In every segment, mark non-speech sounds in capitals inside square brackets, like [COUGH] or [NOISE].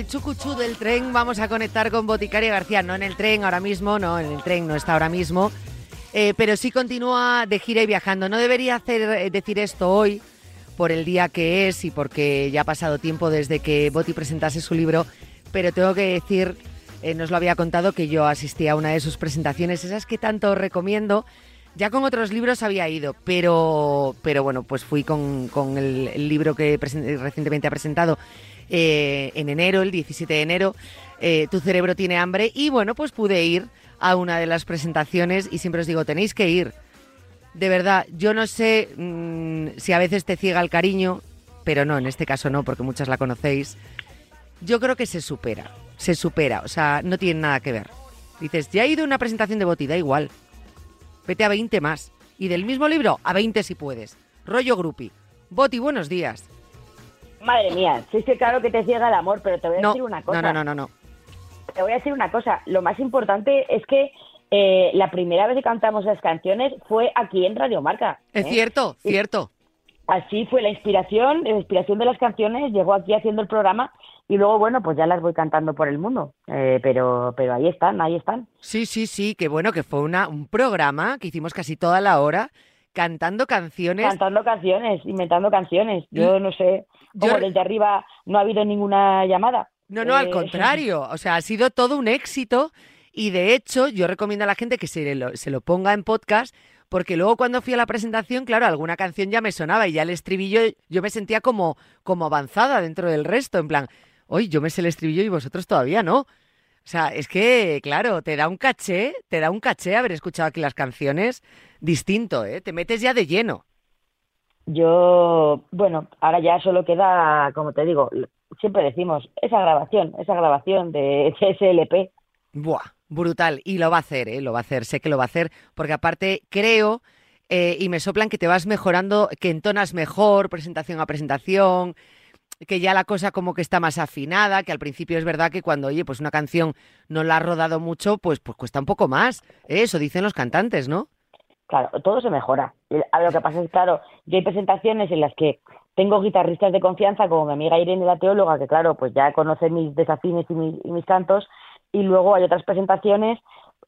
el chucuchú del tren, vamos a conectar con Boticaria García. No en el tren ahora mismo, no, en el tren no está ahora mismo, eh, pero sí continúa de gira y viajando. No debería hacer, eh, decir esto hoy por el día que es y porque ya ha pasado tiempo desde que Boti presentase su libro, pero tengo que decir, eh, nos lo había contado, que yo asistí a una de sus presentaciones, esas que tanto recomiendo. Ya con otros libros había ido, pero, pero bueno, pues fui con, con el, libro que recientemente ha presentado eh, en enero, el 17 de enero, eh, Tu cerebro tiene hambre, y bueno, pues pude ir a una de las presentaciones y siempre os digo, tenéis que ir. De verdad, yo no sé mm, si a veces te ciega el cariño, pero no, en este caso no, porque muchas la conocéis. Yo creo que se supera, se supera, o sea, no tiene nada que ver. Dices, ya he ido a una presentación de Boti, da igual. Vete a 20 más. Y del mismo libro, a 20 si puedes. Rollo grupi. Boti, buenos días. Madre mía, sí que claro que te ciega el amor, pero te voy a No, decir una cosa. no, no, no, no, no. Te voy a decir una cosa. Lo más importante es que eh, la primera vez que cantamos las canciones fue aquí en Radio Marca. Es ¿eh? cierto, Y cierto. Así fue la inspiración, la inspiración de las canciones, llegó aquí haciendo el programa y luego, bueno, pues ya las voy cantando por el mundo. Eh, pero, pero ahí están, ahí están. Sí, sí, sí, que bueno, que fue una, un programa que hicimos casi toda la hora cantando canciones. Cantando canciones, inventando canciones. Yo no sé, Yo- como desde arriba no ha habido ninguna llamada. No, no, al Eh, contrario. [LAUGHS] O sea, ha sido todo un éxito y de hecho yo recomiendo a la gente que se lo, se lo ponga en podcast porque luego cuando fui a la presentación, claro, alguna canción ya me sonaba y ya el estribillo yo me sentía como, como avanzada dentro del resto, en plan, hoy yo me sé el estribillo y vosotros todavía no. O sea, es que, claro, te da un caché, te da un caché haber escuchado aquí las canciones distinto, ¿eh? Te metes ya de lleno. Yo, bueno, ahora ya solo queda, como te digo, siempre decimos, esa grabación, esa grabación de [LAUGHS] CSLP. Buah, brutal. Y lo va a hacer, ¿eh? Lo va a hacer, sé que lo va a hacer, porque aparte creo eh, y me soplan que te vas mejorando, que entonas mejor presentación a presentación, que ya la cosa como que está más afinada, que al principio es verdad que cuando, oye, pues una canción no la has rodado mucho, pues, pues cuesta un poco más. ¿eh? Eso dicen los cantantes, ¿no? Claro, todo se mejora. Lo que pasa es, claro, yo hay presentaciones en las que tengo guitarristas de confianza, como mi amiga Irene, la teóloga, que claro, pues ya conoce mis desafines y mis, y mis cantos, y luego hay otras presentaciones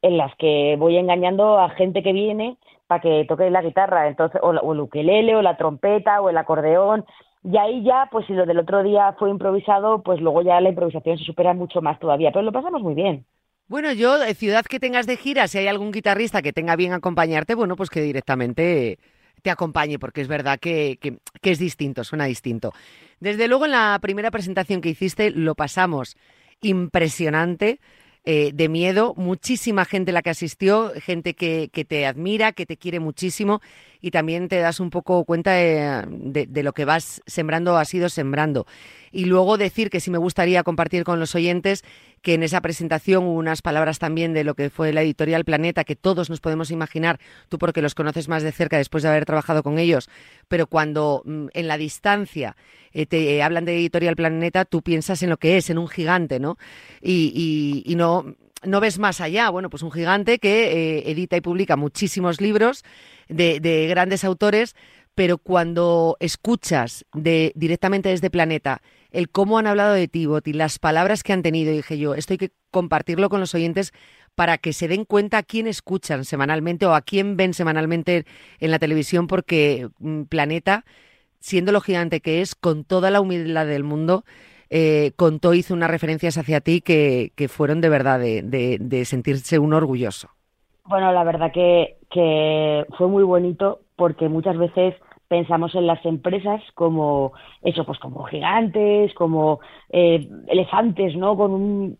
en las que voy engañando a gente que viene para que toque la guitarra, entonces, o, o el ukelele, o la trompeta, o el acordeón, y ahí ya, pues si lo del otro día fue improvisado, pues luego ya la improvisación se supera mucho más todavía, pero lo pasamos muy bien. Bueno, yo, de ciudad que tengas de gira, si hay algún guitarrista que tenga bien acompañarte, bueno, pues que directamente te acompañe, porque es verdad que, que- que es distinto, suena distinto. Desde luego, en la primera presentación que hiciste, lo pasamos impresionante. eh, de miedo, muchísima gente la que asistió, gente que, que te admira, que te quiere muchísimo y también te das un poco cuenta de, de- lo que vas sembrando o has ido sembrando. Y luego decir que sí me gustaría compartir con los oyentes que en esa presentación hubo unas palabras también de lo que fue la editorial Planeta, que todos nos podemos imaginar, tú porque los conoces más de cerca después de haber trabajado con ellos, pero cuando mm, en la distancia eh, te hablan de editorial Planeta, tú piensas en lo que es, en un gigante, ¿no? Y, y- y no, no ves más allá. Bueno, pues un gigante que eh, edita y publica muchísimos libros de, de grandes autores, pero cuando escuchas de, directamente desde Planeta el cómo han hablado de ti, Boti, las palabras que han tenido, dije yo, esto hay que compartirlo con los oyentes para que se den cuenta a quién escuchan semanalmente o a quién ven semanalmente en la televisión, porque mm, Planeta, siendo lo gigante que es, con toda la humildad del mundo, eh, contó, hizo unas referencias hacia ti que, que fueron de verdad de, de- de sentirse un orgulloso. Bueno, la verdad que, que fue muy bonito porque muchas veces pensamos en las empresas como eso, pues como gigantes, como eh, elefantes, ¿no? Con un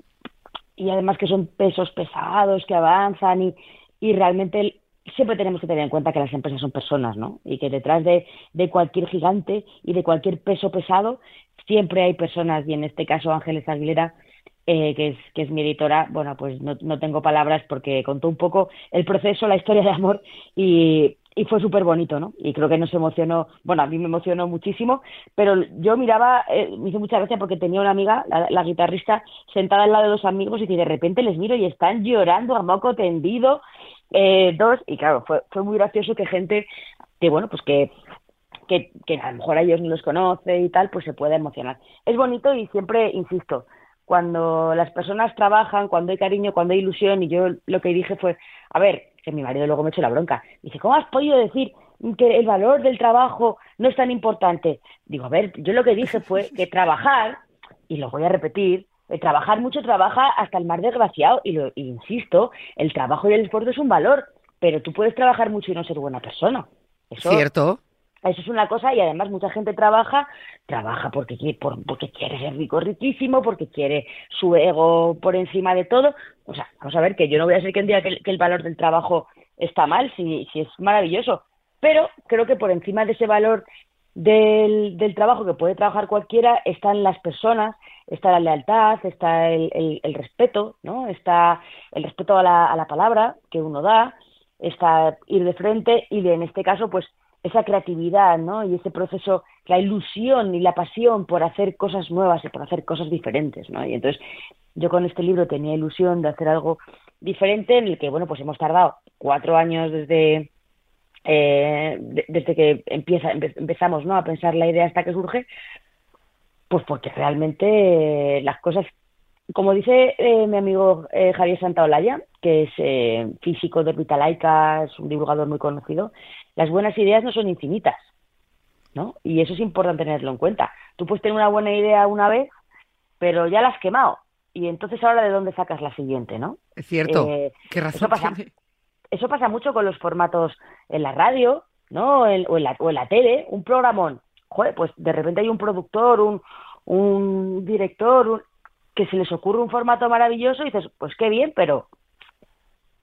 y además que son pesos pesados que avanzan y, y realmente siempre tenemos que tener en cuenta que las empresas son personas, ¿no? Y que detrás de, de cualquier gigante y de cualquier peso pesado siempre hay personas y en este caso Ángeles Aguilera eh, que, es, que es mi editora, bueno, pues no, no tengo palabras porque contó un poco el proceso, la historia de amor y, y fue súper bonito, ¿no? Y creo que nos emocionó, bueno, a mí me emocionó muchísimo, pero yo miraba, eh, me hizo mucha gracia porque tenía una amiga, la, guitarrista, sentada al lado de dos amigos y de repente les miro y están llorando a moco tendido, eh, dos, y claro, fue, fue muy gracioso que gente que, bueno, pues que que, que a lo mejor a ellos no los conoce y tal, pues se puede emocionar. Es bonito y siempre, insisto, cuando las personas trabajan, cuando hay cariño, cuando hay ilusión, y yo lo que dije fue, a ver, que mi marido luego me echó la bronca, dice, ¿cómo has podido decir que el valor del trabajo no es tan importante? Digo, a ver, yo lo que dije fue que trabajar, y lo voy a repetir, trabajar mucho trabaja hasta el más desgraciado, y lo insisto, el trabajo y el esfuerzo es un valor, pero tú puedes trabajar mucho y no ser buena persona. Eso, Cierto. Eso es una cosa y además mucha gente trabaja, trabaja porque quiere, porque quiere ser rico, riquísimo, porque quiere su ego por encima de todo. O sea, vamos a ver que yo no voy a decir que un día que, el valor del trabajo está mal, si, si es maravilloso, pero creo que por encima de ese valor del, del trabajo que puede trabajar cualquiera están las personas, está la lealtad, está el, el, respeto, ¿no? Está el respeto a la, a la palabra que uno da, está ir de frente y de, en este caso, pues esa creatividad, ¿no? Y ese proceso, la ilusión y la pasión por hacer cosas nuevas y por hacer cosas diferentes, ¿no? Y entonces yo con este libro tenía ilusión de hacer algo diferente en el que, bueno, pues hemos tardado cuatro años desde eh, desde que empieza empezamos, ¿no? A pensar la idea hasta que surge, pues porque realmente las cosas como dice eh, mi amigo eh, Javier Santaolalla, que es eh, físico de Orbitalaica, es un divulgador muy conocido, las buenas ideas no son infinitas, ¿no? Y eso es importante tenerlo en cuenta. Tú puedes tener una buena idea una vez, pero ya la has quemado. Y entonces ahora de dónde sacas la siguiente, ¿no? Es cierto. ¿Qué razón eso pasa, eso pasa mucho con los formatos en la radio, ¿no? o, en la, o en la tele, un programón. Joder, pues de repente hay un productor, un, un director, un, que se les ocurre un formato maravilloso y dices, pues qué bien, pero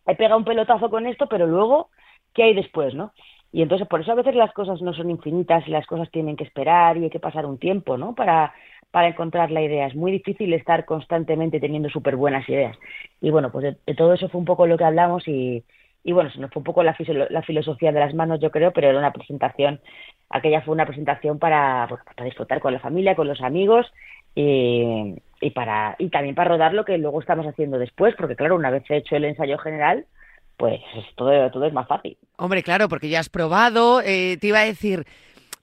he pegado un pelotazo con esto, pero luego, ¿qué hay después, no? Y entonces por eso a veces las cosas no son infinitas y las cosas tienen que esperar y hay que pasar un tiempo, ¿no? Para, para encontrar la idea. Es muy difícil estar constantemente teniendo súper buenas ideas. Y bueno, pues de, todo eso fue un poco lo que hablamos y, y bueno, se nos fue un poco la, la filosofía de las manos, yo creo, pero era una presentación, aquella fue una presentación para, para disfrutar con la familia, con los amigos y, y para y también para rodar lo que luego estamos haciendo después, porque claro, una vez hecho el ensayo general, pues todo, todo es más fácil. Hombre, claro, porque ya has probado, eh, te iba a decir,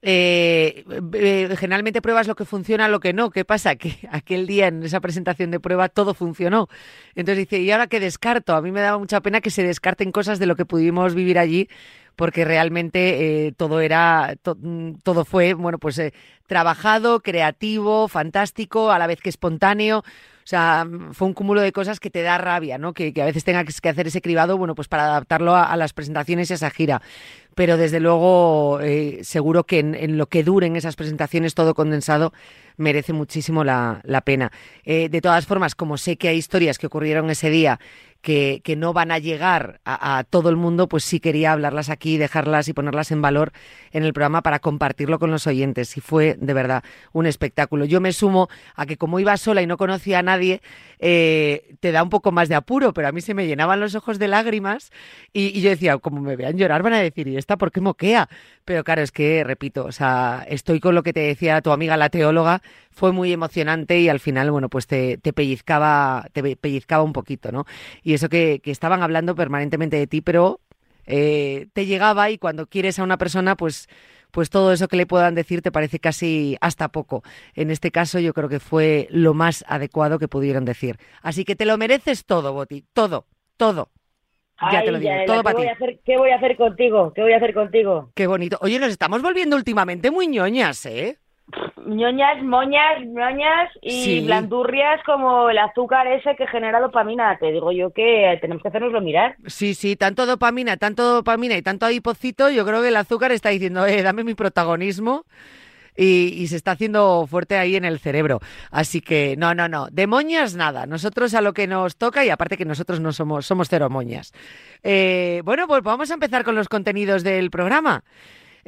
eh, eh, generalmente pruebas lo que funciona, lo que no. ¿Qué pasa? Que [LAUGHS] aquel día en esa presentación de prueba todo funcionó. Entonces dice, ¿y ahora qué descarto? A mí me daba mucha pena que se descarten cosas de lo que pudimos vivir allí porque realmente eh, todo era, mm, todo fue, bueno, pues eh, trabajado, creativo, fantástico, a la vez que espontáneo. O sea, mm, fue un cúmulo de cosas que te da rabia, ¿no? Que, a veces tengas que hacer ese cribado, bueno, pues para adaptarlo a, las presentaciones y a esa gira. Pero desde luego, eh, seguro que en, lo que duren esas presentaciones, todo condensado, merece muchísimo la, pena. de todas formas, como sé que hay historias que ocurrieron ese día que, no van a llegar a, todo el mundo, pues sí quería hablarlas aquí, dejarlas y ponerlas en valor en el programa para compartirlo con los oyentes. Y fue de verdad un espectáculo. Yo me sumo a que como iba sola y no conocía a nadie, eh, te da un poco más de apuro, pero a mí se me llenaban los ojos de lágrimas y, yo decía, como me vean llorar van a decir, ¿y esta por qué moquea? Pero claro, es que, repito, o sea, estoy con lo que te decía tu amiga la teóloga, fue muy emocionante y al final, bueno, pues te, te pellizcaba, te pellizcaba un poquito, ¿no? Y eso que, que estaban hablando permanentemente de ti, pero eh, te llegaba y cuando quieres a una persona, pues pues todo eso que le puedan decir te parece casi hasta poco. En este caso yo creo que fue lo más adecuado que pudieron decir. Así que te lo mereces todo, Boti, todo, todo. Ya te lo digo, todo para ti. ¿Qué voy a hacer contigo? ¿Qué voy a hacer contigo? Qué bonito. Oye, nos estamos volviendo últimamente muy ñoñas, ¿eh? Ñoñas, moñas, ñoñas y blandurrias como el azúcar ese que genera dopamina. Te digo yo que tenemos que hacernoslo mirar. Sí, sí, tanto dopamina, tanto dopamina y tanto adipocito, yo creo que el azúcar está diciendo, eh, dame mi protagonismo. Y, se está haciendo fuerte ahí en el cerebro. Así que no, no, no, de moñas nada. Nosotros a lo que nos toca y aparte que nosotros no somos, somos cero moñas. Eh, bueno, pues vamos a empezar con los contenidos del programa.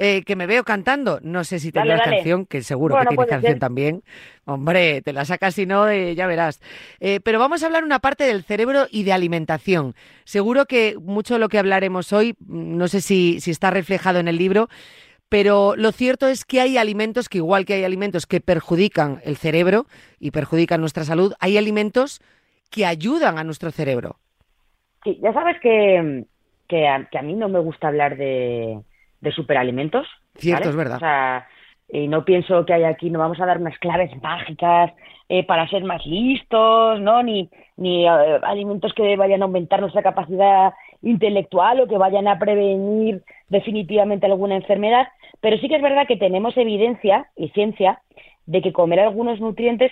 Eh, que me veo cantando. No sé si tendrás dale. canción, que seguro Bueno, que tienes canción ser. también. Hombre, te la sacas si no, eh, ya verás. Eh, pero vamos a hablar una parte del cerebro y de alimentación. Seguro que mucho de lo que hablaremos hoy, mm, no sé si, si está reflejado en el libro, pero lo cierto es que hay alimentos que, igual que hay alimentos que perjudican el cerebro y perjudican nuestra salud, hay alimentos que ayudan a nuestro cerebro. Sí, ya sabes que, que, a, que a mí no me gusta hablar de, de superalimentos. Cierto, ¿vale? es verdad. O sea, y no pienso que hay aquí, no vamos a dar unas claves mágicas eh, para ser más listos, ¿no? Ni, ni eh, alimentos que vayan a aumentar nuestra capacidad intelectual o que vayan a prevenir definitivamente alguna enfermedad. Pero sí que es verdad que tenemos evidencia y ciencia de que comer algunos nutrientes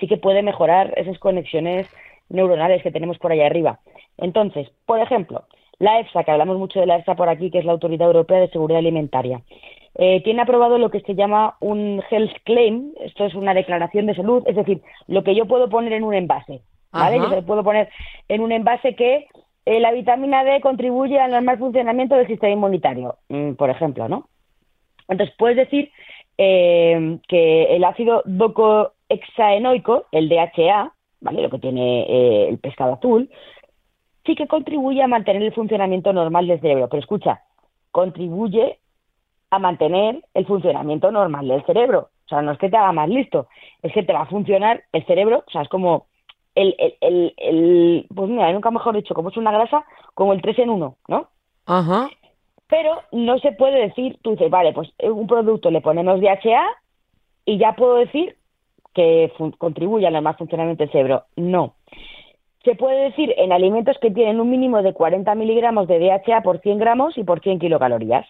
sí que puede mejorar esas conexiones neuronales que tenemos por allá arriba. Entonces, por ejemplo, la EFSA, que hablamos mucho de la EFSA por aquí, que es la Autoridad Europea de Seguridad Alimentaria, eh, tiene aprobado lo que se llama un health claim, esto es una declaración de salud, es decir, lo que yo puedo poner en un envase, ¿vale? Ajá. Yo puedo poner en un envase que eh, la vitamina D contribuye al normal funcionamiento del sistema inmunitario, mm, por ejemplo, ¿no? Entonces, puedes decir eh, que el ácido docohexaenoico, el DHA, ¿vale? Lo que tiene eh, el pescado azul, sí que contribuye a mantener el funcionamiento normal del cerebro. Pero escucha, contribuye a mantener el funcionamiento normal del cerebro. O sea, no es que te haga más listo, es que te va a funcionar el cerebro, o sea, es como el, el, el, el pues mira, nunca mejor dicho, como es una grasa, como el 3 en 1, ¿no? Ajá. Pero no se puede decir, tú dices, vale, pues en un producto le ponemos DHA y ya puedo decir que contribuye al normal funcionamiento del cerebro. No. Se puede decir en alimentos que tienen un mínimo de 40 miligramos de DHA por 100 gramos y por 100 kilocalorías.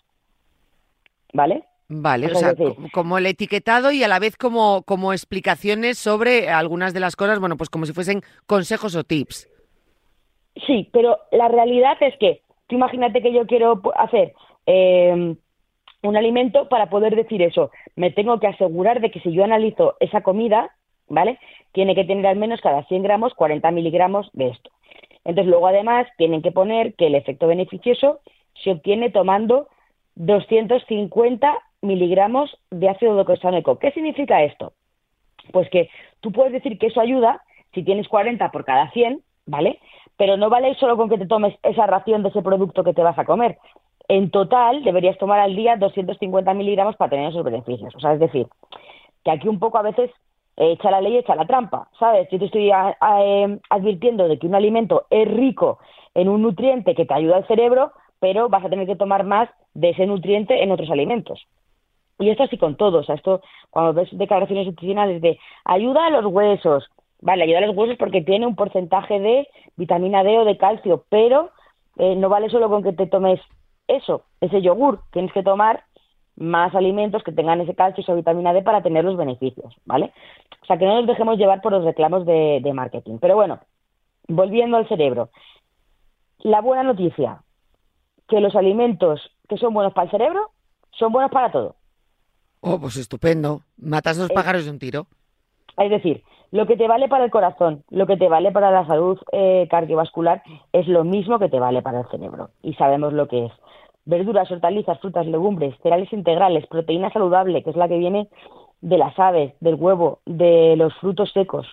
¿Vale? Vale, o sea, como el etiquetado y a la vez como, como explicaciones sobre algunas de las cosas, bueno, pues como si fuesen consejos o tips. Sí, pero la realidad es que tú imagínate que yo quiero hacer eh, un alimento para poder decir eso. Me tengo que asegurar de que si yo analizo esa comida, ¿vale? Tiene que tener al menos cada 100 gramos 40 miligramos de esto. Entonces, luego además tienen que poner que el efecto beneficioso se obtiene tomando 250 miligramos de ácido docosanoico. ¿Qué significa esto? Pues que tú puedes decir que eso ayuda si tienes 40 por cada 100, ¿vale? Pero no vale solo con que te tomes esa ración de ese producto que te vas a comer. En total deberías tomar al día 250 miligramos para tener esos beneficios. O sea, es decir, que aquí un poco a veces echa la ley, echa la trampa, ¿sabes? Yo te estoy eh, advirtiendo de que un alimento es rico en un nutriente que te ayuda al cerebro, pero vas a tener que tomar más de ese nutriente en otros alimentos. Y esto así con todo, o sea, esto cuando ves declaraciones nutricionales de ayuda a los huesos, vale, ayuda a los huesos porque tiene un porcentaje de vitamina D o de calcio, pero eh, no vale solo con que te tomes eso, ese yogur, tienes que tomar más alimentos que tengan ese calcio, esa vitamina D para tener los beneficios, ¿vale? O sea, que no nos dejemos llevar por los reclamos de, de marketing. Pero bueno, volviendo al cerebro. La buena noticia, que los alimentos que son buenos para el cerebro son buenos para todo. Oh, pues estupendo. Matas dos Eh, pájaros de un tiro. Es decir, lo que te vale para el corazón, lo que te vale para la salud eh, cardiovascular es lo mismo que te vale para el cerebro. Y sabemos lo que es. Verduras, hortalizas, frutas, legumbres, cereales integrales, proteína saludable, que es la que viene de las aves, del huevo, de los frutos secos.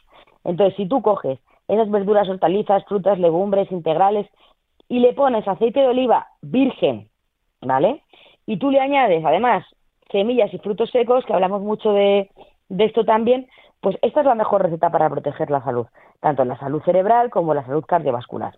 Entonces, si tú coges esas verduras, hortalizas, frutas, legumbres integrales y le pones aceite de oliva virgen, ¿vale? Y tú le añades, además, semillas y frutos secos, que hablamos mucho de, de esto también, pues esta es la mejor receta para proteger la salud, tanto la salud cerebral como la salud cardiovascular.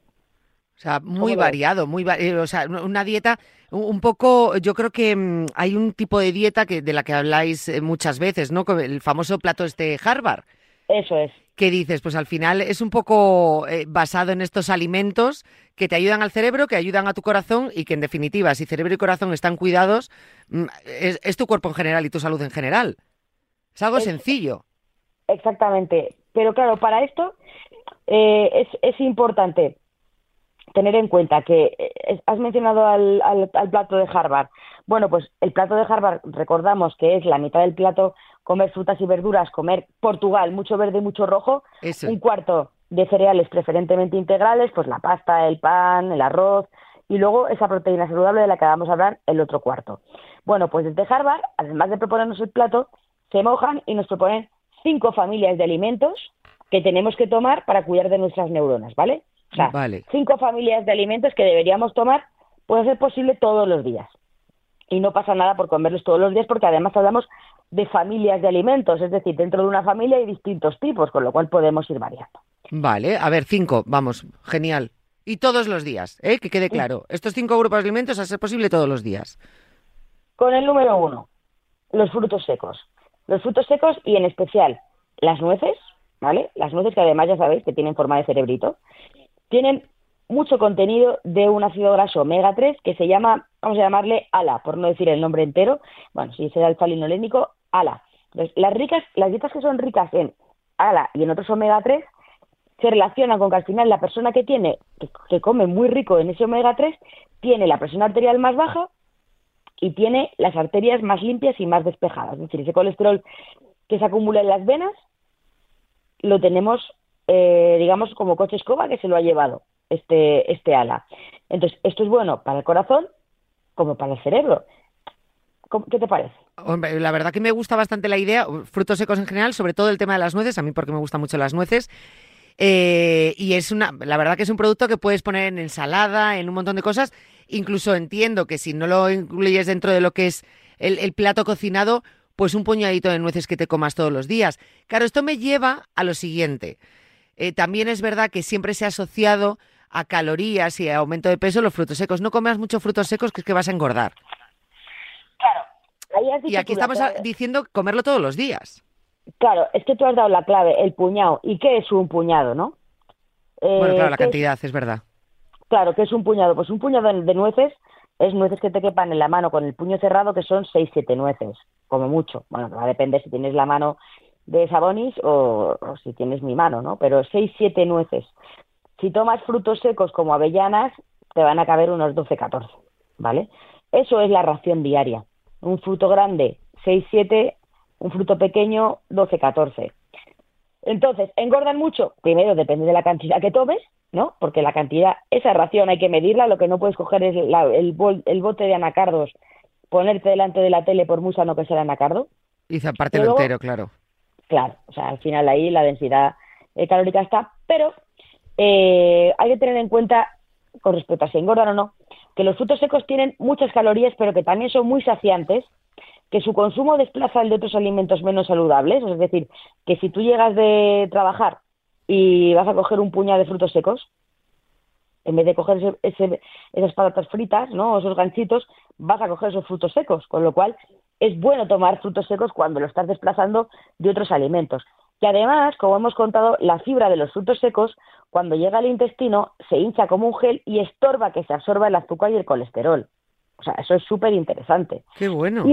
O sea, muy variado, muy va- eh, o sea, una dieta un poco, yo creo que mm, hay un tipo de dieta que de la que habláis eh, muchas veces, ¿no? El famoso plato este Harvard. Eso es. ¿Qué dices? Pues al final es un poco eh, basado en estos alimentos que te ayudan al cerebro, que ayudan a tu corazón y que en definitiva, si cerebro y corazón están cuidados, mm, es, es tu cuerpo en general y tu salud en general. Es algo Es- sencillo. Exactamente. Pero claro, para esto eh, es, es importante tener en cuenta que eh, has mencionado al, al, al plato de Harvard. Bueno, pues el plato de Harvard, recordamos que es la mitad del plato comer frutas y verduras, comer Portugal, mucho verde y mucho rojo, Eso. un cuarto de cereales preferentemente integrales, pues la pasta, el pan, el arroz, y luego esa proteína saludable de la que vamos a hablar el otro cuarto. Bueno, pues desde Harvard, además de proponernos el plato, se mojan y nos proponen cinco familias de alimentos que tenemos que tomar para cuidar de nuestras neuronas, ¿vale? O sea, cinco familias de alimentos que deberíamos tomar, puede ser posible todos los días. Y no pasa nada por comerlos todos los días porque además hablamos de familias de alimentos, es decir, dentro de una familia hay distintos tipos, con lo cual podemos ir variando. Vale, a ver, cinco, vamos, genial. Y todos los días, ¿eh? que quede claro. Estos cinco grupos de alimentos a ser posible todos los días. Con el número uno, los frutos secos. Los frutos secos y en especial las nueces, ¿vale? Las nueces que además ya sabéis que tienen forma de cerebrito, tienen mucho contenido de un ácido graso omega 3 que se llama, vamos a llamarle ALA, por no decir el nombre entero, bueno, si da alfa linolénico, ALA. Entonces, las ricas, las dietas que son ricas en ALA y en otros omega 3 se relacionan con que al final la persona que tiene, que, come muy rico en ese omega 3, tiene la presión arterial más baja y tiene las arterias más limpias y más despejadas. Es decir, ese colesterol que se acumula en las venas lo tenemos, eh, digamos, como coche escoba que se lo ha llevado este, este ala. Entonces, esto es bueno para el corazón como para el cerebro. ¿Qué te parece? Hombre, la verdad que me gusta bastante la idea, frutos secos en general, sobre todo el tema de las nueces, a mí porque me gustan mucho las nueces. Eh, y es una, la verdad que es un producto que puedes poner en ensalada, en un montón de cosas. Incluso entiendo que si no lo incluyes dentro de lo que es el, plato cocinado, pues un puñadito de nueces que te comas todos los días. Claro, esto me lleva a lo siguiente. Eh, también es verdad que siempre se ha asociado a calorías y a aumento de peso los frutos secos. No comas muchos frutos secos que es que vas a engordar. Claro. y aquí estamos diciendo comerlo todos los días. Claro, es que tú has dado la clave, el puñado. ¿Y qué es un puñado, no? bueno, claro, la cantidad, es... verdad. Claro, ¿qué es un puñado? Pues un puñado de, nueces es nueces que te quepan en la mano con el puño cerrado, que son seis, siete nueces, como mucho. Bueno, va a depender si tienes la mano de Sabonis o, o, si tienes mi mano, ¿no? Pero seis, siete nueces. Si tomas frutos secos como avellanas, te van a caber unos 12, 14, ¿vale? Eso es la ración diaria. Un fruto grande, 6, 7, un fruto pequeño, 12, 14. Entonces, ¿engordan mucho? Primero, depende de la cantidad que tomes, ¿no? Porque la cantidad, esa ración hay que medirla, lo que no puedes coger es el, bote de anacardos, ponerte delante de la tele por mucho no que sea el anacardo. Y zapártelo entero, claro. Claro, o sea, al final ahí la densidad eh, calórica está, pero eh, hay que tener en cuenta, con respecto a si engordan o no, que los frutos secos tienen muchas calorías, pero que también son muy saciantes que su consumo desplaza el de otros alimentos menos saludables, es decir, que si tú llegas de trabajar y vas a coger un puñado de frutos secos, en vez de coger esas patatas fritas, ¿no? esos ganchitos, vas a coger esos frutos secos, con lo cual es bueno tomar frutos secos cuando lo estás desplazando de otros alimentos. Y además, como hemos contado, la fibra de los frutos secos, cuando llega al intestino, se hincha como un gel y estorba que se absorba el azúcar y el colesterol. O sea, eso es súper interesante. Qué bueno.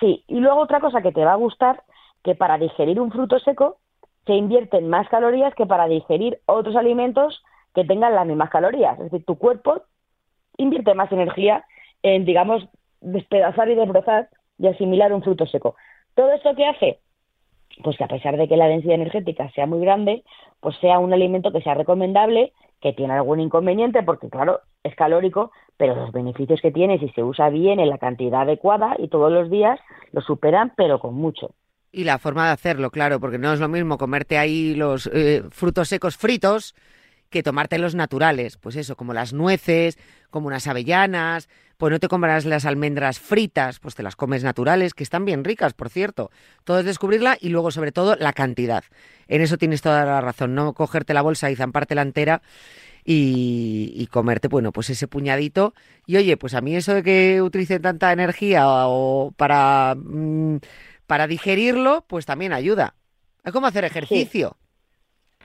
Sí, y luego otra cosa que te va a gustar, que para digerir un fruto seco se invierten más calorías que para digerir otros alimentos que tengan las mismas calorías. Es decir, tu cuerpo invierte más energía en, digamos, despedazar y desbrozar y asimilar un fruto seco. ¿Todo esto qué hace? Pues que a pesar de que la densidad energética sea muy grande, pues sea un alimento que sea recomendable, que tiene algún inconveniente, porque claro, es calórico, pero los beneficios que tiene si se usa bien en la cantidad adecuada y todos los días lo superan, pero con mucho. Y la forma de hacerlo, claro, porque no es lo mismo comerte ahí los eh, frutos secos fritos que tomarte los naturales, pues eso, como las nueces, como unas avellanas, pues no te comerás las almendras fritas, pues te las comes naturales, que están bien ricas, por cierto. Todo es descubrirla y luego, sobre todo, la cantidad. En eso tienes toda la razón, no cogerte la bolsa y zamparte la entera y, comerte, bueno, pues ese puñadito. Y oye, pues a mí eso de que utilice tanta energía o para, mm, para digerirlo, pues también ayuda. Es como hacer ejercicio.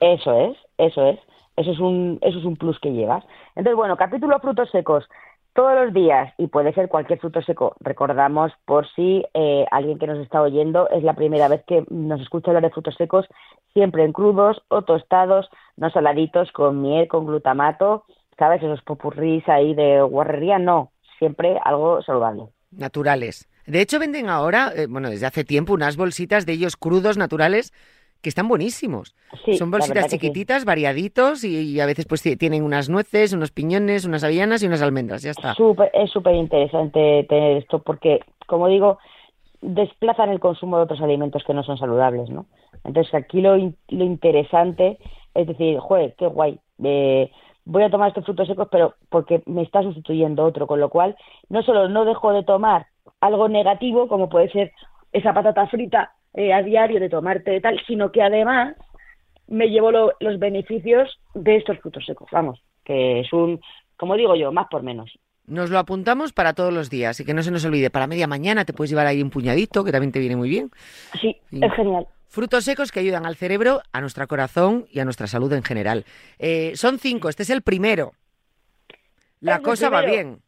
Eso es, eso es. Eso es un, eso es un plus que llevas. Entonces, bueno, capítulo frutos secos todos los días y puede ser cualquier fruto seco. Recordamos por si eh, alguien que nos está oyendo es la primera vez que nos escucha hablar de frutos secos, siempre en crudos o tostados, no saladitos con miel, con glutamato, ¿sabes? Esos popurrís ahí de guarrería, no, siempre algo saludable. Naturales. De hecho, venden ahora, eh, bueno, desde hace tiempo, unas bolsitas de ellos crudos naturales que están buenísimos. Sí, Son bolsitas sí. chiquititas, variaditos y, y a veces pues ti- tienen unas nueces, unos piñones, unas avellanas y unas almendras, ya está. Súper- es súper interesante tener esto porque, como digo, desplazan el consumo de otros alimentos que no son saludables, ¿no? Entonces aquí lo, in- lo interesante es decir, joder, qué guay, eh, voy a tomar estos frutos secos, pero porque me está sustituyendo otro, con lo cual no solo no dejo de tomar algo negativo, como puede ser esa patata frita eh, a diario de tomarte tal, sino que además me llevo lo- los beneficios de estos frutos secos, vamos, que es un, como digo yo, más por menos. Nos lo apuntamos para todos los días y que no se nos olvide. Para media mañana te puedes llevar ahí un puñadito, que también te viene muy bien. Sí, es genial. Frutos secos que ayudan al cerebro, a nuestro corazón y a nuestra salud en general. Eh, son cinco, este es el primero. La Es cosa va bien.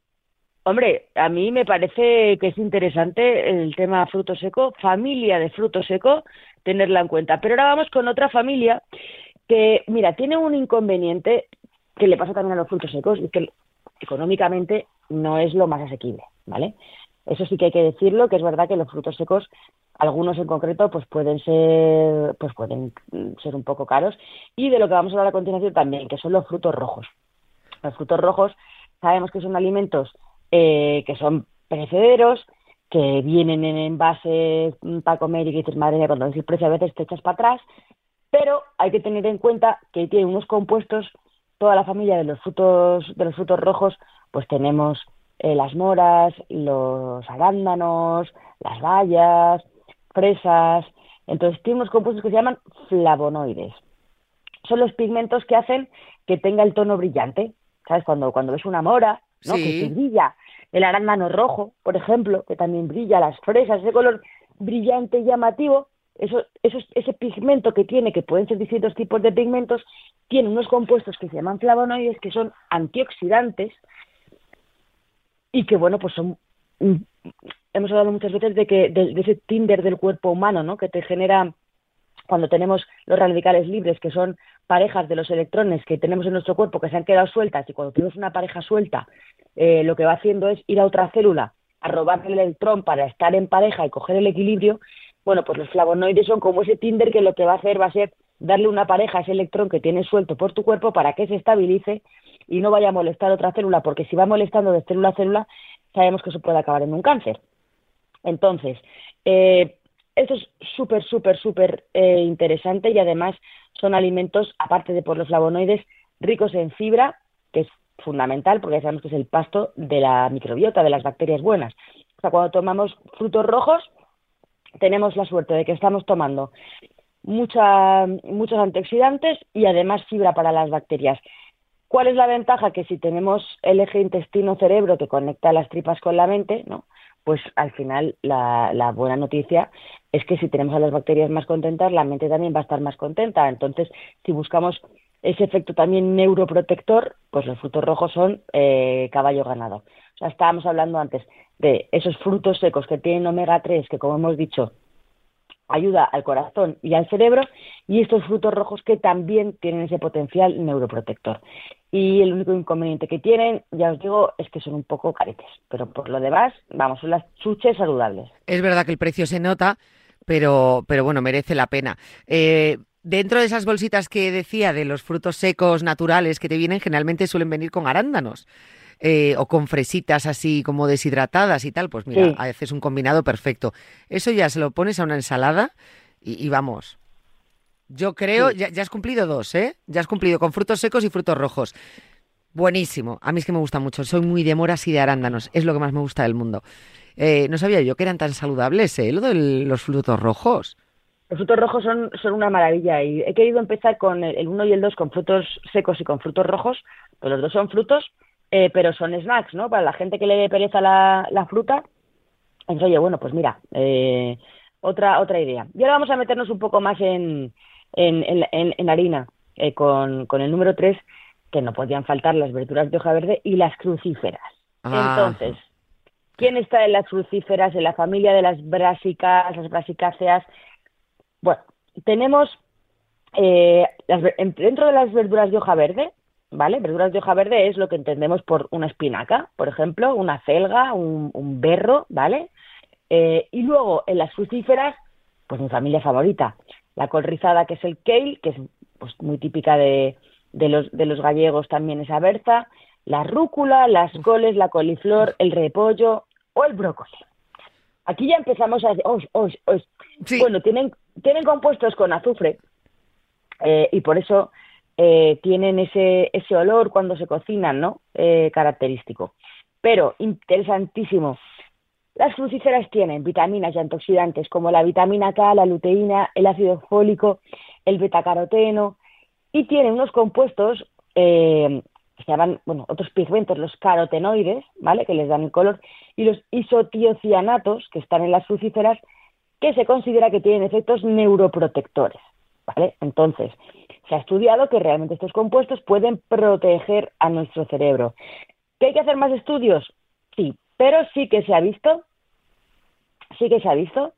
Hombre, a mí me parece que es interesante el tema fruto seco, familia de fruto seco, tenerla en cuenta. Pero ahora vamos con otra familia que, mira, tiene un inconveniente que le pasa también a los frutos secos y que económicamente no es lo más asequible, ¿vale? Eso sí que hay que decirlo, que es verdad que los frutos secos, algunos en concreto, pues pueden ser, pues pueden ser un poco caros. Y de lo que vamos a hablar a continuación también, que son los frutos rojos. Los frutos rojos sabemos que son alimentos eh, que son perecederos, que vienen en envases mm, para comer y que dices, madre mía, cuando ves el precio a veces te echas para atrás, pero hay que tener en cuenta que tiene unos compuestos, toda la familia de los frutos, de los frutos rojos, pues tenemos eh, las moras, los arándanos, las bayas, fresas, entonces tiene unos compuestos que se llaman flavonoides. Son los pigmentos que hacen que tenga el tono brillante. ¿Sabes? Cuando, cuando ves una mora, ¿no? Sí. Que, que brilla. El arándano rojo, por ejemplo, que también brilla. Las fresas, ese color brillante y llamativo. Eso, eso, ese pigmento que tiene, que pueden ser distintos tipos de pigmentos, tiene unos compuestos que se llaman flavonoides, que son antioxidantes y que, bueno, pues son... mm, Hemos hablado muchas veces de que de, de ese Tinder del cuerpo humano, ¿no? Que te genera cuando tenemos los radicales libres, que son parejas de los electrones que tenemos en nuestro cuerpo que se han quedado sueltas, y cuando tenemos una pareja suelta, eh, lo que va haciendo es ir a otra célula a robarle el electrón para estar en pareja y coger el equilibrio, bueno, pues los flavonoides son como ese Tinder que lo que va a hacer va a ser darle una pareja a ese electrón que tienes suelto por tu cuerpo para que se estabilice y no vaya a molestar otra célula, porque si va molestando de célula a célula, sabemos que eso puede acabar en un cáncer. Entonces, eh, esto es súper, súper, súper eh, interesante y además son alimentos, aparte de por los flavonoides, ricos en fibra, que es fundamental porque ya sabemos que es el pasto de la microbiota, de las bacterias buenas. O sea, cuando tomamos frutos rojos, tenemos la suerte de que estamos tomando mucha, muchos antioxidantes y además fibra para las bacterias. ¿Cuál es la ventaja? Que si tenemos el eje intestino-cerebro que conecta las tripas con la mente, ¿no? pues al final la, la, buena noticia es que si tenemos a las bacterias más contentas, la mente también va a estar más contenta. Entonces, si buscamos ese efecto también neuroprotector, pues los frutos rojos son eh, caballo ganado. O sea, estábamos hablando antes de esos frutos secos que tienen omega 3, que como hemos dicho, ayuda al corazón y al cerebro, y estos frutos rojos que también tienen ese potencial neuroprotector. Y el único inconveniente que tienen, ya os digo, es que son un poco caretes, pero por lo demás, vamos, son las chuches saludables. Es verdad que el precio se nota, pero, pero bueno, merece la pena. Eh, dentro de esas bolsitas que decía de los frutos secos naturales que te vienen, generalmente suelen venir con arándanos. Eh, o con fresitas así como deshidratadas y tal, pues mira, Sí. haces un combinado perfecto. Eso ya se lo pones a una ensalada y, y vamos. Yo creo, Sí. ya, ya has cumplido dos, ¿eh? Ya has cumplido con frutos secos y frutos rojos. Buenísimo. A mí es que me gusta mucho. Soy muy de moras y de arándanos. Es lo que más me gusta del mundo. Eh, no sabía yo que eran tan saludables, ¿eh? Lo de los frutos rojos. Los frutos rojos son, son una maravilla y he querido empezar con el 1 y el 2 con frutos secos y con frutos rojos, pues los dos son frutos, eh, pero son snacks, ¿no? Para la gente que le dé pereza la, la fruta, pues, oye, bueno, pues mira, eh, otra, otra idea. Y ahora vamos a meternos un poco más en, en, en, en- en harina, eh, con, con el número 3, que no podían faltar las verduras de hoja verde y las crucíferas. Ah. Entonces, ¿quién está en las crucíferas, en la familia de las brásicas, las brasicáceas? Bueno, tenemos eh, las dentro de las verduras de hoja verde, ¿vale? Verduras de hoja verde es lo que entendemos por una espinaca, por ejemplo, una celga, un, un berro, ¿vale? Eh, y luego en las fructíferas, pues mi familia favorita, la col rizada, que es el kale, que es pues, muy típica de, de, los, de los gallegos también esa berza, la rúcula, las coles, la coliflor, el repollo o el brócoli. Aquí ya empezamos a decir, oh, oh, oh". Sí. bueno, tienen, tienen compuestos con azufre eh, y por eso eh, tienen ese, ese olor cuando se cocinan, ¿no? Eh, característico. Pero interesantísimo, las crucíferas tienen vitaminas y antioxidantes como la vitamina K, la luteína, el ácido fólico, el betacaroteno y tienen unos compuestos eh, que se llaman, bueno, otros pigmentos, los carotenoides, ¿vale? Que les dan el color y los isotiocianatos que están en las crucíferas que se considera que tienen efectos neuroprotectores, ¿vale? Entonces, se ha estudiado que realmente estos compuestos pueden proteger a nuestro cerebro. ¿Que hay que hacer más estudios? Sí, pero sí que se ha visto, sí que se ha visto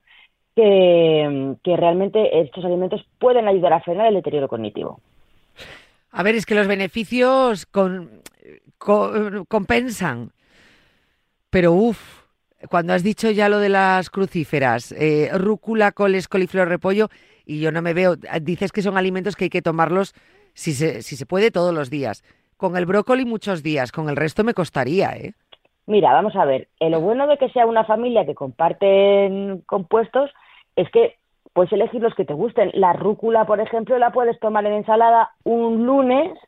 que, realmente estos alimentos pueden ayudar a frenar el deterioro cognitivo. A ver, es que los beneficios compensan. Pero uff, cuando has dicho ya lo de las crucíferas, eh, rúcula, coles, coliflor, repollo, y yo no me veo, dices que son alimentos que hay que tomarlos si se, si se puede todos los días. Con el brócoli muchos días, con el resto me costaría, ¿eh? Mira, vamos a ver, eh, lo bueno de que sea una familia que comparten compuestos es que puedes elegir los que te gusten. La rúcula, por ejemplo, la puedes tomar en ensalada un lunes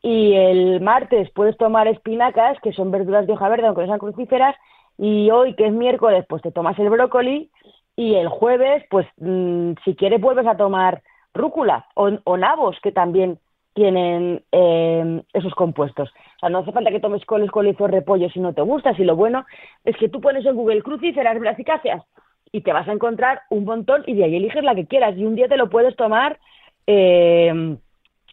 y el martes puedes tomar espinacas, que son verduras de hoja verde, aunque no sean crucíferas, y hoy, que es miércoles, pues te tomas el brócoli y el jueves, pues mm, si quieres vuelves a tomar rúcula o, o nabos, que también tienen eh, esos compuestos. O sea, no hace falta que tomes coles, coliflor, repollo si no te gusta. Si lo bueno es que tú pones en Google crucíferas brasicáceas y te vas a encontrar un montón y de ahí eliges la que quieras. Y un día te lo puedes tomar eh,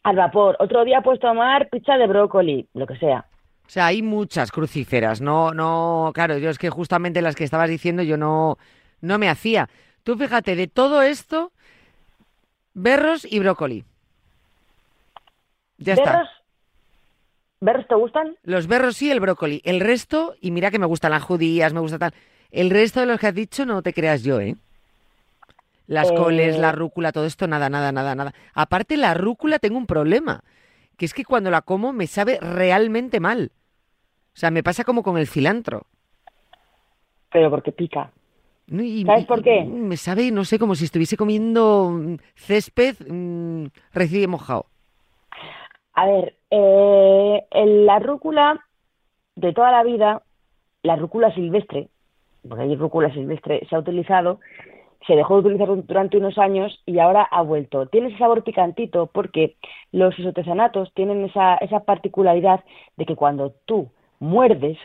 al vapor, otro día puedes tomar pizza de brócoli, lo que sea. O sea, hay muchas crucíferas, no, no, claro, yo es que justamente las que estabas diciendo yo no, no me hacía. Tú fíjate, de todo esto, berros y brócoli. Ya está. ¿Berros? ¿Berros te gustan? Los berros sí, el brócoli. El resto, y mira que me gustan las judías, me gusta tal. El resto de los que has dicho no te creas yo, ¿eh? Las Eh. coles, la rúcula, todo esto, nada, nada, nada, nada. Aparte, la rúcula tengo un problema, que es que cuando la como me sabe realmente mal. O sea, me pasa como con el cilantro. Pero porque pica. ¿Sabes por qué? Me sabe, no sé, como si estuviese comiendo mm, césped mm, recién mojado. A ver, eh, en la rúcula de toda la vida, la rúcula silvestre, porque hay rúcula silvestre, se ha utilizado, se dejó de utilizar durante unos años y ahora ha vuelto. Tiene ese sabor picantito porque los isotesanatos tienen esa, esa particularidad de que cuando tú muerdes,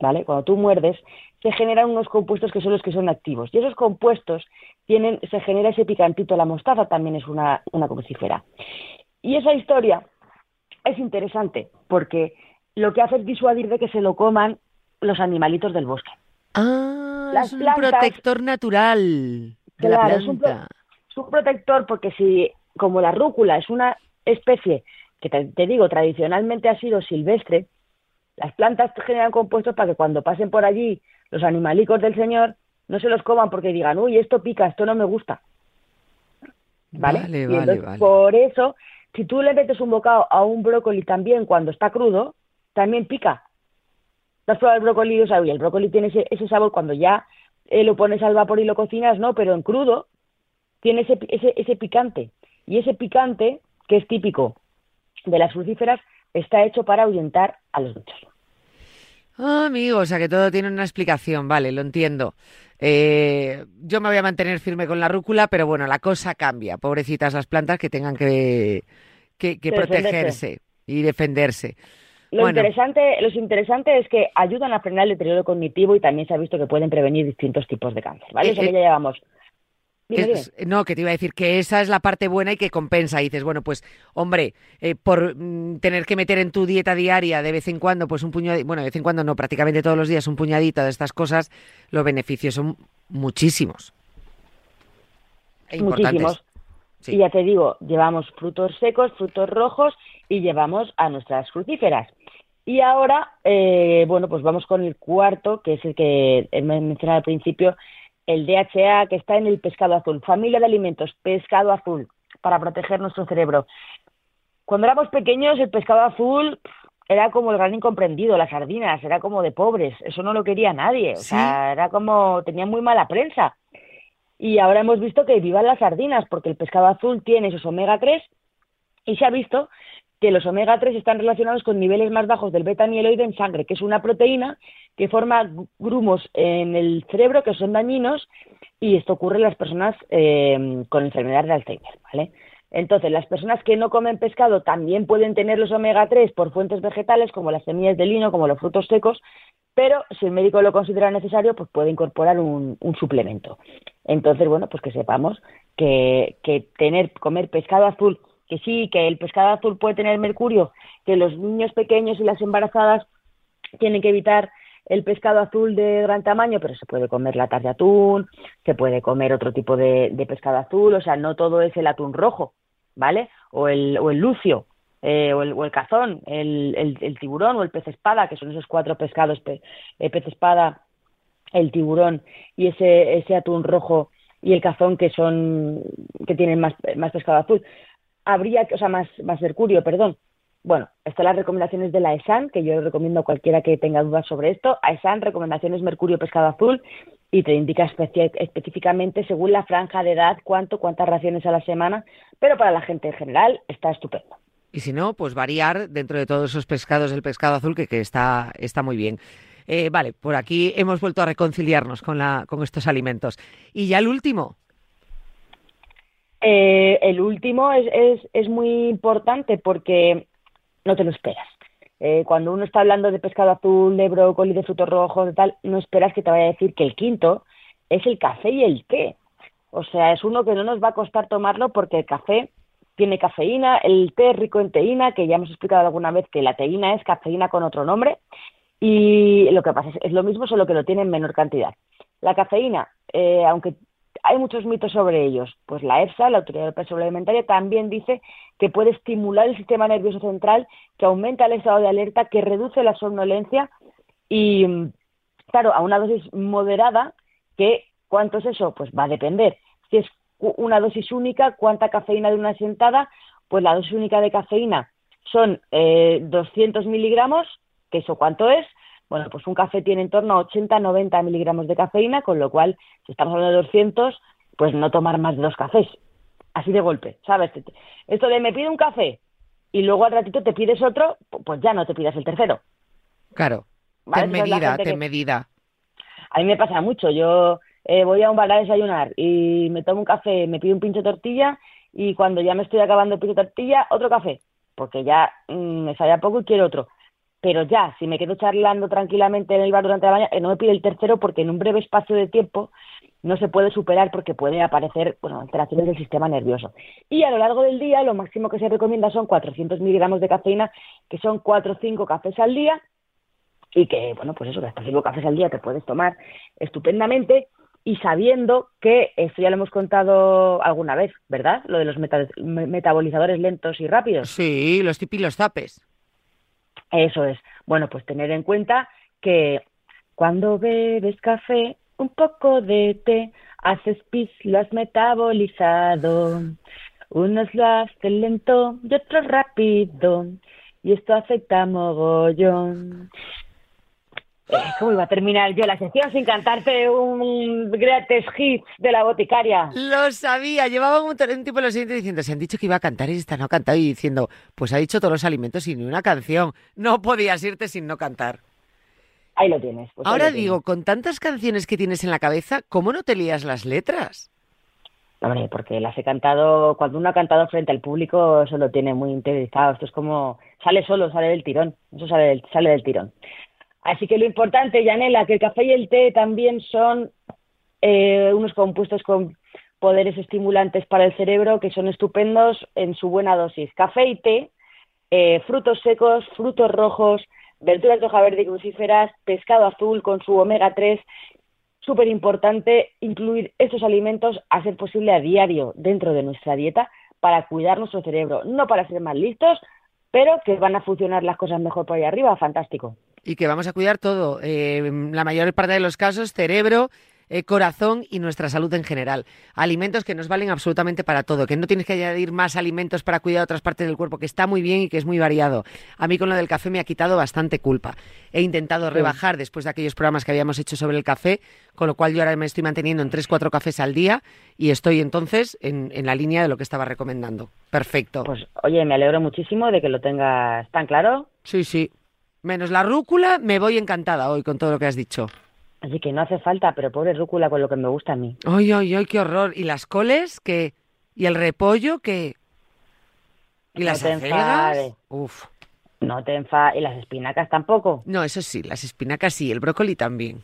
¿vale? Cuando tú muerdes, se generan unos compuestos que son los que son activos. Y esos compuestos tienen, se genera ese picantito. La mostaza también es una, una crucífera. Y esa historia es interesante porque lo que hace es disuadir de que se lo coman los animalitos del bosque. Ah, Las es un plantas- protector natural de la Claro, es un, pro- planta. es un protector porque si, como la rúcula es una especie que te, te digo tradicionalmente ha sido silvestre, las plantas generan compuestos para que cuando pasen por allí los animalicos del señor no se los coman porque digan, uy, esto pica, esto no me gusta. ¿Vale? Vale, Y vale, entonces, vale. Por eso, si tú le metes un bocado a un brócoli también cuando está crudo, también pica. ¿No has probado el brócoli? O sea, oye, el brócoli tiene ese, ese sabor cuando ya eh, lo pones al vapor y lo cocinas, ¿no? Pero en crudo tiene ese, ese, ese picante. Y ese picante, que es típico de las frucíferas, está hecho para ahuyentar a los bichos. Ah, amigo, o sea que todo tiene una explicación, vale, lo entiendo. Eh, yo me voy a mantener firme con la rúcula, pero bueno, la cosa cambia. Pobrecitas las plantas que tengan que, que, protegerse y defenderse. Lo, Bueno. interesante, lo interesante es que ayudan a frenar el deterioro cognitivo y también se ha visto que pueden prevenir distintos tipos de cáncer, ¿vale? Eh, Eso que eh, ya llevamos. Es- no, que te iba a decir que esa es la parte buena y que compensa. Y dices, bueno, pues, hombre, eh, por mm, tener que meter en tu dieta diaria de vez en cuando, pues un puñadito, bueno, de vez en cuando no, prácticamente todos los días un puñadito de estas cosas, los beneficios son muchísimos. E importantes. Muchísimos. Sí. Y ya te digo, llevamos frutos secos, frutos rojos y llevamos a nuestras frucíferas. Y ahora, eh, bueno, pues vamos con el cuarto, que es el que he men- mencionado al principio, el DHA que está en el pescado azul. Familia de alimentos, pescado azul, para proteger nuestro cerebro. Cuando éramos pequeños, el pescado azul era como el gran incomprendido, las sardinas, era como de pobres, eso no lo quería nadie, o sea, era como, tenía muy mala prensa. Y ahora hemos visto que vivan las sardinas, porque el pescado azul tiene esos omega 3 y se ha visto que los omega 3 están relacionados con niveles más bajos del beta amiloide en sangre, que es una proteína que forma grumos en el cerebro que son dañinos y esto ocurre en las personas eh, con enfermedad de Alzheimer, ¿vale? Entonces, las personas que no comen pescado también pueden tener los omega 3 por fuentes vegetales, como las semillas de lino, como los frutos secos, pero si el médico lo considera necesario, pues puede incorporar un, suplemento. Entonces, bueno, pues que sepamos que, que tener, comer pescado azul, que sí, que el pescado azul puede tener mercurio, que los niños pequeños y las embarazadas tienen que evitar el pescado azul de gran tamaño, pero se puede comer latas de atún, se puede comer otro tipo de, pescado azul, o sea, no todo es el atún rojo, ¿vale? O el, o el lucio, eh, o, el, o, el, cazón, el, el, tiburón o el pez espada, que son esos cuatro pescados, el pez espada, el tiburón y ese, ese atún rojo y el cazón que son que tienen más, más pescado azul. Habría, o sea, más, más mercurio, perdón. Bueno, están las recomendaciones de la ESAN, que yo recomiendo a cualquiera que tenga dudas sobre esto. A ESAN, recomendaciones mercurio pescado azul, y te indica específicamente según la franja de edad cuánto, cuántas raciones a la semana, pero para la gente en general está estupendo. Y si no, pues variar dentro de todos esos pescados el pescado azul, que, que está, está muy bien. Eh, vale, por aquí hemos vuelto a reconciliarnos con, la, con estos alimentos. Y ya el último. Eh, el último es, es, es muy importante porque no te lo esperas. Eh, cuando uno está hablando de pescado azul, de brócoli, de frutos rojos, de tal, no esperas que te vaya a decir que el quinto es el café y el té. O sea, es uno que no nos va a costar tomarlo porque el café tiene cafeína, el té es rico en teína, que ya hemos explicado alguna vez que la teína es cafeína con otro nombre, y lo que pasa es, es lo mismo, solo que lo tiene en menor cantidad. La cafeína, eh, aunque hay muchos mitos sobre ellos. Pues la EFSA, la Autoridad Europea Sobre Alimentaria, también dice que puede estimular el sistema nervioso central, que aumenta el estado de alerta, que reduce la somnolencia y, claro, a una dosis moderada, que ¿cuánto es eso? Pues va a depender. Si es una dosis única, ¿cuánta cafeína de una sentada? Pues la dosis única de cafeína son eh, 200 miligramos, que eso cuánto es, bueno, pues un café tiene en torno a 80-90 miligramos de cafeína, con lo cual, si estamos hablando de 200, pues no tomar más de dos cafés, así de golpe, ¿sabes? Esto de me pido un café y luego al ratito te pides otro, pues ya no te pidas el tercero. Claro, ten medida, ten medida. A mí me pasa mucho, yo eh, voy a un bar a desayunar y me tomo un café, me pido un pincho de tortilla y cuando ya me estoy acabando el pincho de tortilla, otro café, porque ya mm, me sale a poco y quiero otro pero ya, si me quedo charlando tranquilamente en el bar durante la mañana, eh, no me pide el tercero porque en un breve espacio de tiempo no se puede superar porque puede aparecer bueno, alteraciones del sistema nervioso. Y a lo largo del día, lo máximo que se recomienda son 400 miligramos de cafeína, que son 4 o 5 cafés al día, y que, bueno, pues eso, hasta 5 cafés al día te puedes tomar estupendamente, y sabiendo que, esto ya lo hemos contado alguna vez, ¿verdad? Lo de los metabolizadores lentos y rápidos. Sí, los tipos y los zapes. Eso es. Bueno, pues tener en cuenta que cuando bebes café, un poco de té, haces pis, lo has metabolizado. Unos lo hacen lento y otros rápido. Y esto afecta mogollón. ¿Cómo iba a terminar yo la sección sin cantarte un greatest hits de la boticaria? Lo sabía, llevaba un, tipo lo siguiente diciendo, se han dicho que iba a cantar y esta no ha cantado y diciendo, pues ha dicho todos los alimentos y ni una canción. No podías irte sin no cantar. Ahí lo tienes. Pues Ahora digo, con tantas canciones que tienes en la cabeza, ¿cómo no te lías las letras? Hombre, porque las he cantado, cuando uno ha cantado frente al público, eso lo tiene muy interiorizado. Esto es como, sale solo, sale del tirón. Eso sale del, sale del tirón. Así que lo importante, Yanela, que el café y el té también son eh, unos compuestos con poderes estimulantes para el cerebro que son estupendos en su buena dosis. Café y té, eh, frutos secos, frutos rojos, verduras de hoja verde y crucíferas, pescado azul con su omega 3. Súper importante incluir estos alimentos a ser posible a diario dentro de nuestra dieta para cuidar nuestro cerebro, no para ser más listos, pero que van a funcionar las cosas mejor por ahí arriba, fantástico y que vamos a cuidar todo. Eh, la mayor parte de los casos, cerebro, eh, corazón y nuestra salud en general. Alimentos que nos valen absolutamente para todo, que no tienes que añadir más alimentos para cuidar otras partes del cuerpo, que está muy bien y que es muy variado. A mí con lo del café me ha quitado bastante culpa. He intentado rebajar después de aquellos programas que habíamos hecho sobre el café, con lo cual yo ahora me estoy manteniendo en 3-4 cafés al día y estoy entonces en, en la línea de lo que estaba recomendando. Perfecto. Pues oye, me alegro muchísimo de que lo tengas tan claro. Sí, sí. Menos la rúcula, me voy encantada hoy con todo lo que has dicho. Así que no hace falta, pero pobre rúcula con lo que me gusta a mí. Ay, ay, ay, qué horror. ¿Y las coles? ¿Qué? ¿Y el repollo? ¿Qué? ¿Y No las te enfades. Uf. No te enfa y las espinacas tampoco. No, eso sí, las espinacas sí, el brócoli también.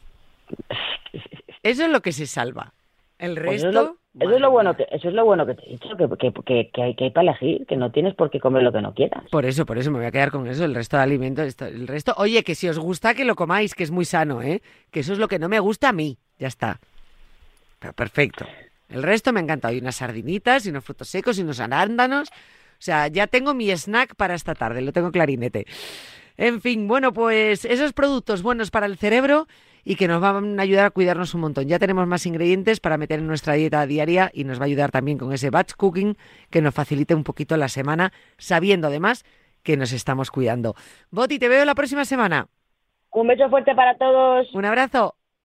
[LAUGHS] Eso es lo que se salva. El Pues resto... eso es lo bueno que eso es lo bueno que te he dicho, que, que, que, que hay, que hay para elegir, que no tienes por qué comer lo que no quieras. Por eso, por eso me voy a quedar con eso, el resto de alimentos, el resto... Oye, que si os gusta que lo comáis, que es muy sano, ¿eh? Que eso es lo que no me gusta a mí. Ya está. Pero perfecto. El resto me encanta. Hay unas sardinitas y unos frutos secos y unos arándanos. O sea, ya tengo mi snack para esta tarde, lo tengo clarinete. En fin, bueno, pues esos productos buenos para el cerebro y que nos van a ayudar a cuidarnos un montón. Ya tenemos más ingredientes para meter en nuestra dieta diaria y nos va a ayudar también con ese batch cooking que nos facilite un poquito la semana, sabiendo además que nos estamos cuidando. Boti, te veo la próxima semana. Un beso fuerte para todos. Un abrazo.